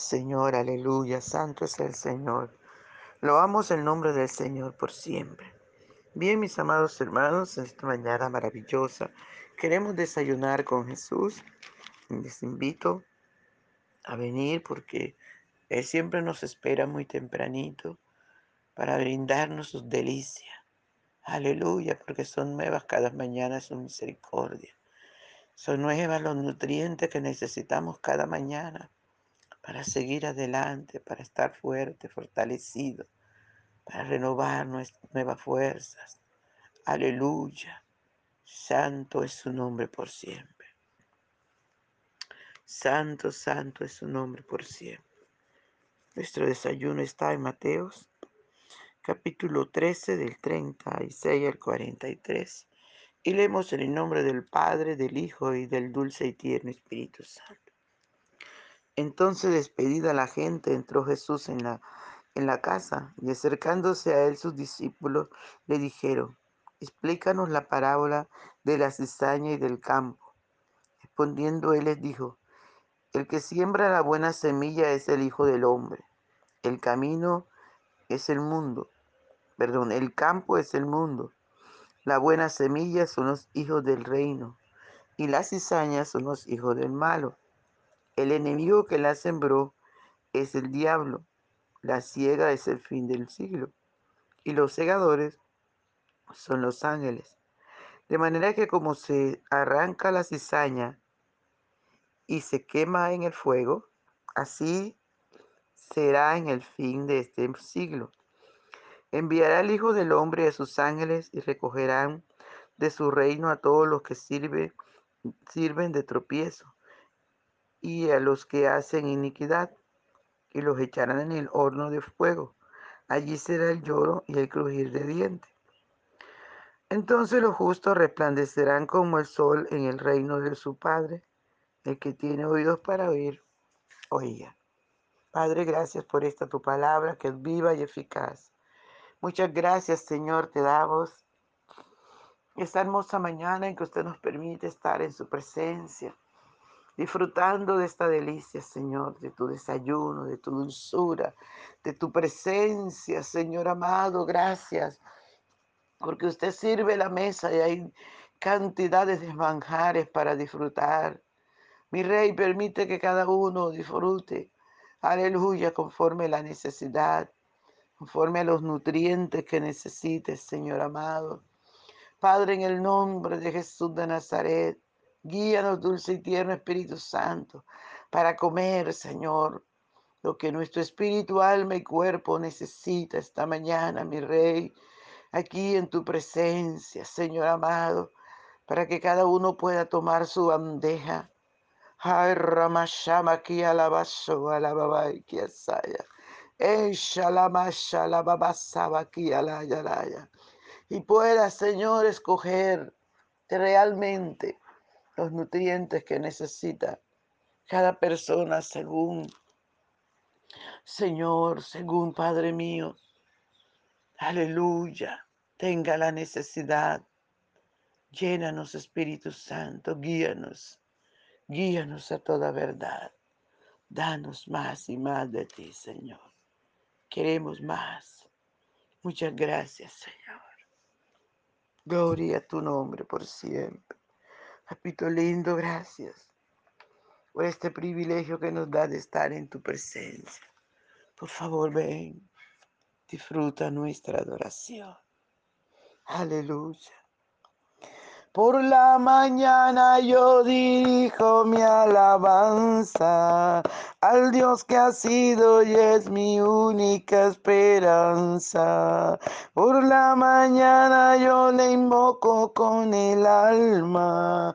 Señor, aleluya, santo es el Señor. Loamos el nombre del Señor por siempre. Bien, mis amados hermanos, esta mañana maravillosa queremos desayunar con Jesús. Les invito a venir porque Él siempre nos espera muy tempranito para brindarnos sus delicias. Aleluya, porque son nuevas cada mañana su misericordia. Son nuevas los nutrientes que necesitamos cada mañana para seguir adelante, para estar fuerte, fortalecido, para renovar nuevas fuerzas. Aleluya. Santo es su nombre por siempre. Santo, santo es su nombre por siempre. Nuestro desayuno está en Mateos, capítulo 13, del 36 al 43. Y leemos en el nombre del Padre, del Hijo y del dulce y tierno Espíritu Santo. Entonces, despedida la gente, entró Jesús en la, en la casa y acercándose a él sus discípulos le dijeron, explícanos la parábola de la cizaña y del campo. Respondiendo él les dijo, el que siembra la buena semilla es el Hijo del Hombre. El camino es el mundo. Perdón, el campo es el mundo. La buena semilla son los hijos del reino y las cizañas son los hijos del malo. El enemigo que la sembró es el diablo. La ciega es el fin del siglo. Y los segadores son los ángeles. De manera que como se arranca la cizaña y se quema en el fuego, así será en el fin de este siglo. Enviará el Hijo del Hombre a sus ángeles y recogerán de su reino a todos los que sirven de tropiezo y a los que hacen iniquidad, y los echarán en el horno de fuego. Allí será el lloro y el crujir de dientes. Entonces los justos resplandecerán como el sol en el reino de su Padre. El que tiene oídos para oír, oiga. Padre, gracias por esta tu palabra que es viva y eficaz. Muchas gracias, Señor, te damos esta hermosa mañana en que usted nos permite estar en su presencia disfrutando de esta delicia, Señor, de tu desayuno, de tu dulzura, de tu presencia, Señor amado, gracias, porque usted sirve la mesa y hay cantidades de manjares para disfrutar. Mi Rey, permite que cada uno disfrute, aleluya, conforme la necesidad, conforme a los nutrientes que necesites, Señor amado. Padre, en el nombre de Jesús de Nazaret, Guíanos, dulce y tierno Espíritu Santo, para comer, Señor, lo que nuestro espíritu, alma y cuerpo necesita esta mañana, mi Rey, aquí en tu presencia, Señor amado, para que cada uno pueda tomar su bandeja. Ay, Ramashama alabaso, aquí Y pueda, Señor, escoger realmente los nutrientes que necesita cada persona según, Señor, según Padre mío. Aleluya. Tenga la necesidad. Llénanos, Espíritu Santo. Guíanos. Guíanos a toda verdad. Danos más y más de ti, Señor. Queremos más. Muchas gracias, Señor. Gloria a tu nombre por siempre. Papito lindo, gracias por este privilegio que nos da de estar en tu presencia. Por favor, ven, disfruta nuestra adoración. Aleluya. Por la mañana yo dirijo mi alabanza al Dios que ha sido y es mi única esperanza. Por la mañana yo le invoco con el alma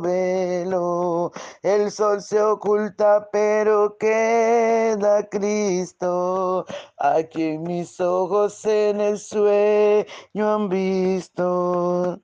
velo. El sol se oculta, pero queda Cristo, a quien mis ojos en el sueño han visto.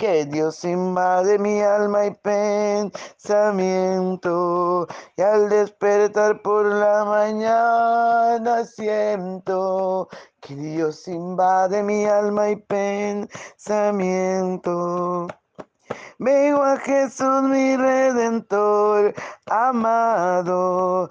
que Dios invade mi alma y pensamiento. Y al despertar por la mañana siento que Dios invade mi alma y pensamiento. Veo a Jesús mi redentor, amado,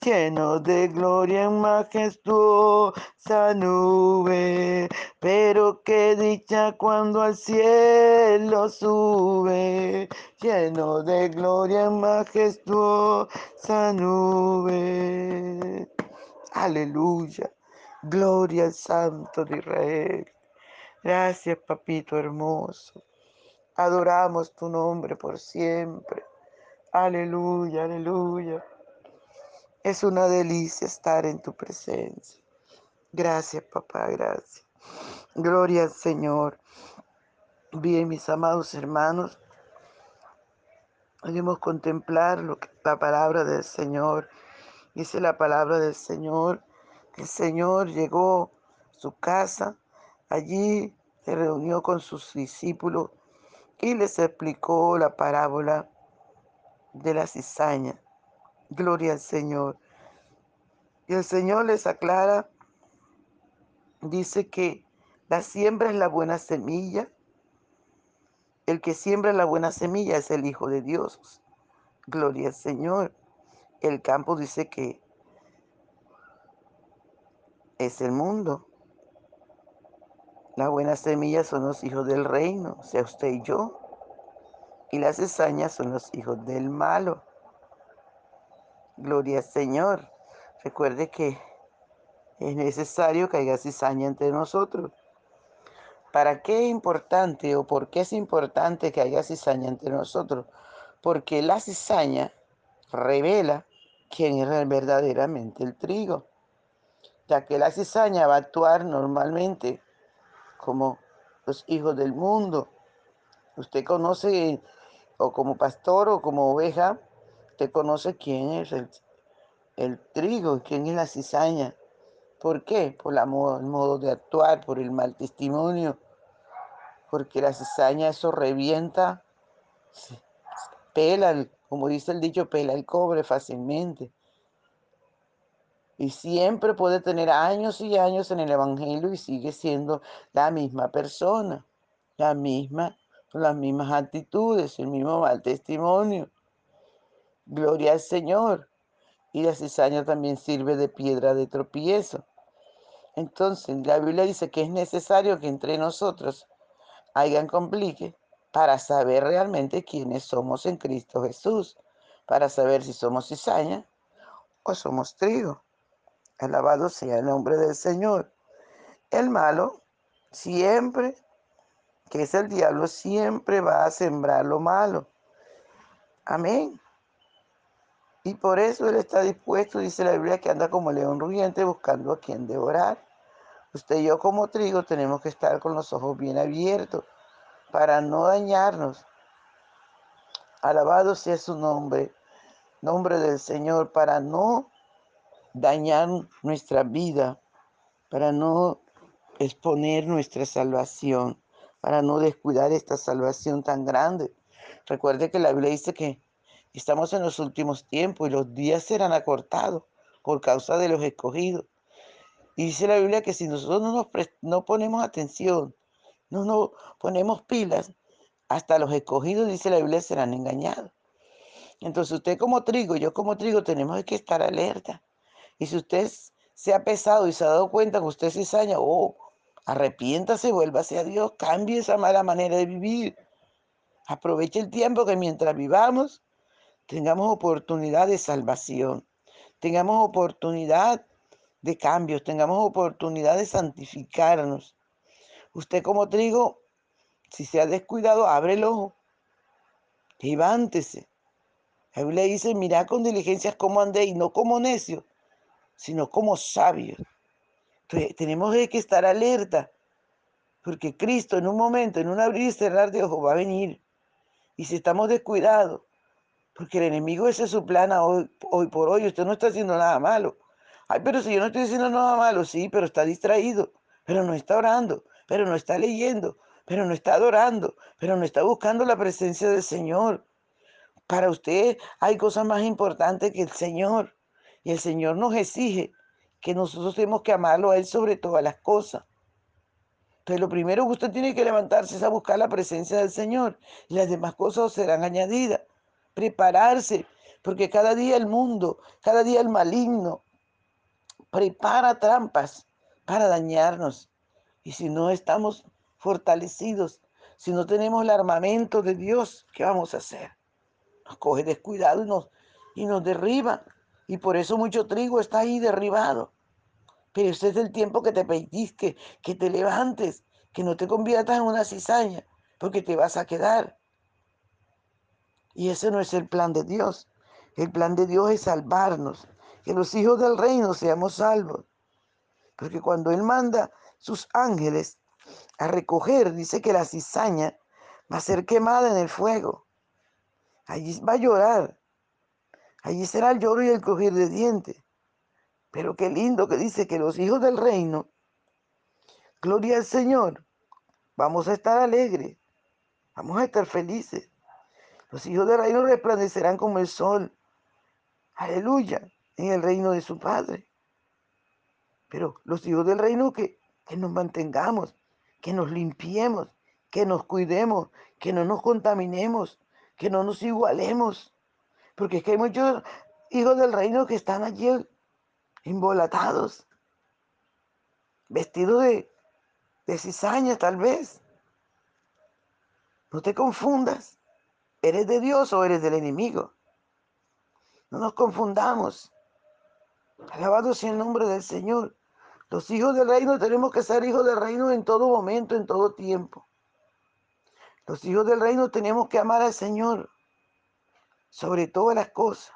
lleno de gloria en majestuosa nube. Pero qué dicha cuando al cielo sube, lleno de gloria en majestuosa nube. Aleluya. Gloria al Santo de Israel. Gracias, papito hermoso. Adoramos tu nombre por siempre. Aleluya, aleluya. Es una delicia estar en tu presencia. Gracias, papá, gracias. Gloria al Señor. Bien, mis amados hermanos, debemos contemplar lo que, la palabra del Señor. Dice la palabra del Señor. El Señor llegó a su casa. Allí se reunió con sus discípulos y les explicó la parábola de la cizaña. Gloria al Señor. Y el Señor les aclara, dice que la siembra es la buena semilla. El que siembra la buena semilla es el Hijo de Dios. Gloria al Señor. El campo dice que es el mundo. La buena semilla son los hijos del reino, sea usted y yo y las cizañas son los hijos del malo. Gloria al Señor. Recuerde que es necesario que haya cizaña entre nosotros. ¿Para qué es importante o por qué es importante que haya cizaña entre nosotros? Porque la cizaña revela quién es verdaderamente el trigo, ya que la cizaña va a actuar normalmente como los hijos del mundo. Usted conoce o como pastor o como oveja, usted conoce quién es el, trigo, quién es la cizaña. ¿Por qué? Por el modo de actuar, por el mal testimonio. Porque la cizaña eso revienta, pela, como dice el dicho, pela el cobre fácilmente. Y siempre puede tener años y años en el Evangelio y sigue siendo la misma persona, la misma las mismas actitudes, el mismo mal testimonio. Gloria al Señor. Y la cizaña también sirve de piedra de tropiezo. Entonces, la Biblia dice que es necesario que entre nosotros hayan complique para saber realmente quiénes somos en Cristo Jesús, para saber si somos cizaña o somos trigo. Alabado sea el nombre del Señor. El malo siempre que es el diablo, siempre va a sembrar lo malo. Amén. Y por eso Él está dispuesto, dice la Biblia, que anda como león rugiente buscando a quien devorar. Usted y yo como trigo tenemos que estar con los ojos bien abiertos para no dañarnos. Alabado sea su nombre, nombre del Señor, para no dañar nuestra vida, para no exponer nuestra salvación, para no descuidar esta salvación tan grande. Recuerde que la Biblia dice que estamos en los últimos tiempos y los días serán acortados por causa de los escogidos. Y dice la Biblia que si nosotros no, nos no ponemos atención, no nos ponemos pilas, hasta los escogidos, dice la Biblia, serán engañados. Entonces usted como trigo, yo como trigo, tenemos que estar alerta. Y si usted se ha pesado y se ha dado cuenta que usted se saña, oh, arrepiéntase, vuelva hacia Dios, cambie esa mala manera de vivir. Aproveche el tiempo que mientras vivamos tengamos oportunidad de salvación, tengamos oportunidad de cambios, tengamos oportunidad de santificarnos. Usted como trigo, si se ha descuidado, abre el ojo, levántese. La Biblia dice, mira con diligencias cómo andéis, no como necios, sino como sabios. Entonces, tenemos que estar alerta, porque Cristo en un momento, en un abrir y cerrar de ojos, va a venir. Y si estamos descuidados, porque el enemigo ese es su plan hoy, hoy por hoy, usted no está haciendo nada malo. Ay, pero si yo no estoy haciendo nada malo, sí, pero está distraído, pero no está orando, pero no está leyendo, pero no está adorando, pero no está buscando la presencia del Señor. Para usted hay cosas más importantes que el Señor. Y el Señor nos exige que nosotros tenemos que amarlo a Él sobre todas las cosas. Entonces lo primero que usted tiene que levantarse es a buscar la presencia del Señor y las demás cosas serán añadidas. Prepararse, porque cada día el mundo, cada día el maligno prepara trampas para dañarnos. Y si no estamos fortalecidos, si no tenemos el armamento de Dios, ¿qué vamos a hacer? Nos coge descuidado y nos, y nos derriba. Y por eso mucho trigo está ahí derribado. Pero ese es el tiempo que te pellizques, que te levantes, que no te conviertas en una cizaña, porque te vas a quedar. Y ese no es el plan de Dios. El plan de Dios es salvarnos, que los hijos del reino seamos salvos. Porque cuando Él manda sus ángeles a recoger, dice que la cizaña va a ser quemada en el fuego. Allí va a llorar. Allí será el lloro y el crujir de dientes. Pero qué lindo que dice que los hijos del reino, gloria al Señor, vamos a estar alegres, vamos a estar felices. Los hijos del reino resplandecerán como el sol. Aleluya, en el reino de su Padre. Pero los hijos del reino que, que nos mantengamos, que nos limpiemos, que nos cuidemos, que no nos contaminemos, que no nos igualemos. Porque es que hay muchos hijos del reino que están allí embolatados, vestidos de, de cizaña tal vez. No te confundas. ¿Eres de Dios o eres del enemigo? No nos confundamos. Alabado sea el nombre del Señor. Los hijos del reino tenemos que ser hijos del reino en todo momento, en todo tiempo. Los hijos del reino tenemos que amar al Señor sobre todas las cosas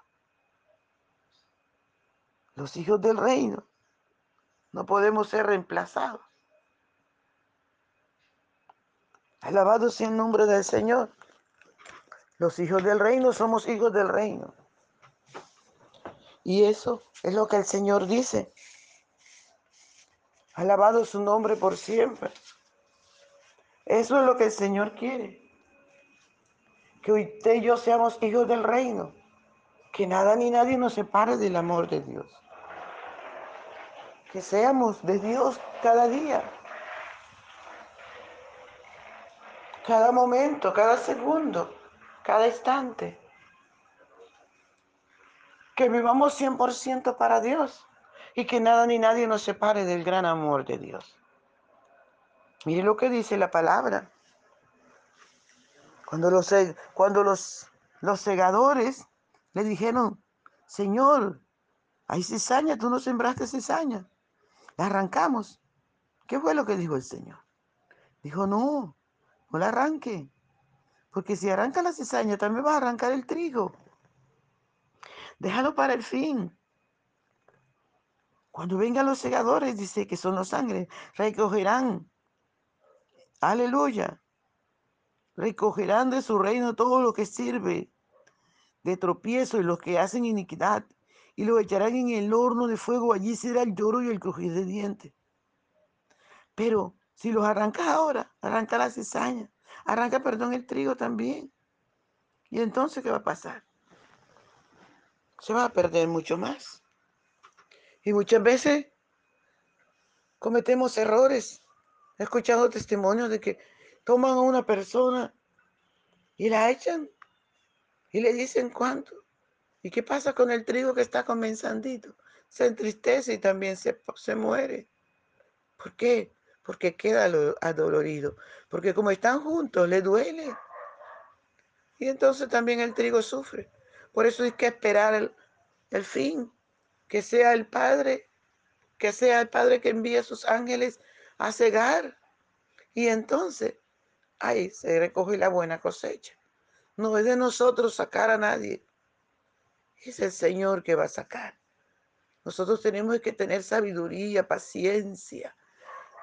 los hijos del reino. No podemos ser reemplazados. Alabado sea el nombre del Señor. Los hijos del reino somos hijos del reino. Y eso es lo que el Señor dice. Alabado su nombre por siempre. Eso es lo que el Señor quiere. Que usted y yo seamos hijos del reino. Que nada ni nadie nos separe del amor de Dios que seamos de Dios cada día, cada momento, cada segundo, cada instante. Que vivamos 100% para Dios y que nada ni nadie nos separe del gran amor de Dios. Mire lo que dice la palabra. Cuando los, cuando los, los segadores le dijeron, Señor, hay cizaña, tú no sembraste cizaña. La arrancamos. ¿Qué fue lo que dijo el Señor? Dijo, no, no la arranque. Porque si arranca la cizaña, también va a arrancar el trigo. Déjalo para el fin. Cuando vengan los segadores, dice que son los ángeles, recogerán. Aleluya. Recogerán de su reino todo lo que sirve de tropiezo y los que hacen iniquidad, y lo echarán en el horno de fuego. Allí será el lloro y el crujir de dientes. Pero si los arrancas ahora, arranca la cizaña, arranca, perdón, el trigo también. ¿Y entonces qué va a pasar? Se va a perder mucho más. Y muchas veces cometemos errores. He escuchado testimonios de que toman a una persona y la echan y le dicen cuánto. ¿Y qué pasa con el trigo que está comenzandito? Se entristece y también se, se muere. ¿Por qué? Porque queda adolorido. Porque como están juntos, le duele. Y entonces también el trigo sufre. Por eso hay que esperar el, el fin que sea el Padre, que sea el Padre que envíe a sus ángeles a cegar. Y entonces ahí se recoge la buena cosecha. No es de nosotros sacar a nadie. Es el Señor que va a sacar. Nosotros tenemos que tener sabiduría, paciencia.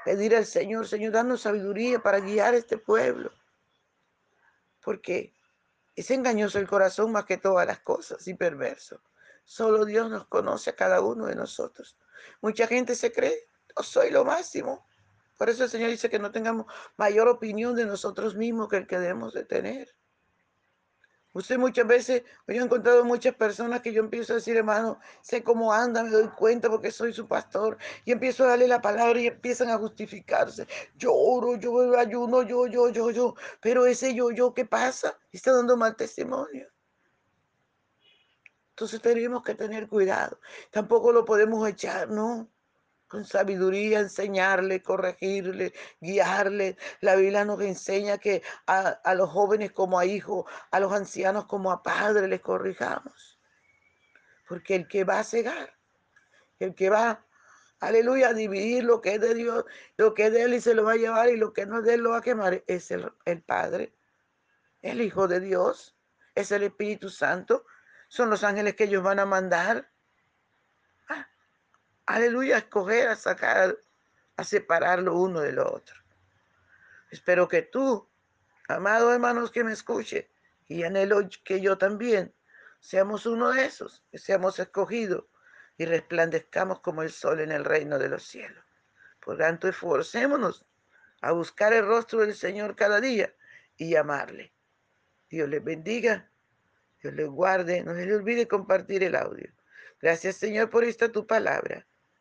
Pedir al Señor, Señor, danos sabiduría para guiar a este pueblo. Porque es engañoso el corazón más que todas las cosas y perverso. Solo Dios nos conoce a cada uno de nosotros. Mucha gente se cree, yo soy lo máximo. Por eso el Señor dice que no tengamos mayor opinión de nosotros mismos que el que debemos de tener. Usted muchas veces, yo he encontrado muchas personas que yo empiezo a decir, hermano, sé cómo anda, me doy cuenta porque soy su pastor. Y empiezo a darle la palabra y empiezan a justificarse. Yo oro, yo ayuno, yo, yo, yo, yo. Pero ese yo, yo, ¿qué pasa? Está dando mal testimonio. Entonces tenemos que tener cuidado. Tampoco lo podemos echar, ¿no? Con sabiduría, enseñarle, corregirle, guiarle. La Biblia nos enseña que a, los jóvenes como a hijos, a los ancianos como a padres les corrijamos. Porque el que va a cegar, el que va, aleluya, a dividir lo que es de Dios, lo que es de Él y se lo va a llevar y lo que no es de Él lo va a quemar, es el, el Padre, el Hijo de Dios, es el Espíritu Santo son los ángeles que ellos van a mandar. Aleluya, a escoger, a sacar, a separar lo uno de lo otro. Espero que tú, amados hermanos que me escuche, y anhelo que yo también, seamos uno de esos, que seamos escogidos y resplandezcamos como el sol en el reino de los cielos. Por tanto, esforcémonos a buscar el rostro del Señor cada día y amarle. Dios les bendiga Dios les guarde. No se les olvide compartir el audio. Gracias, Señor, por esta tu palabra.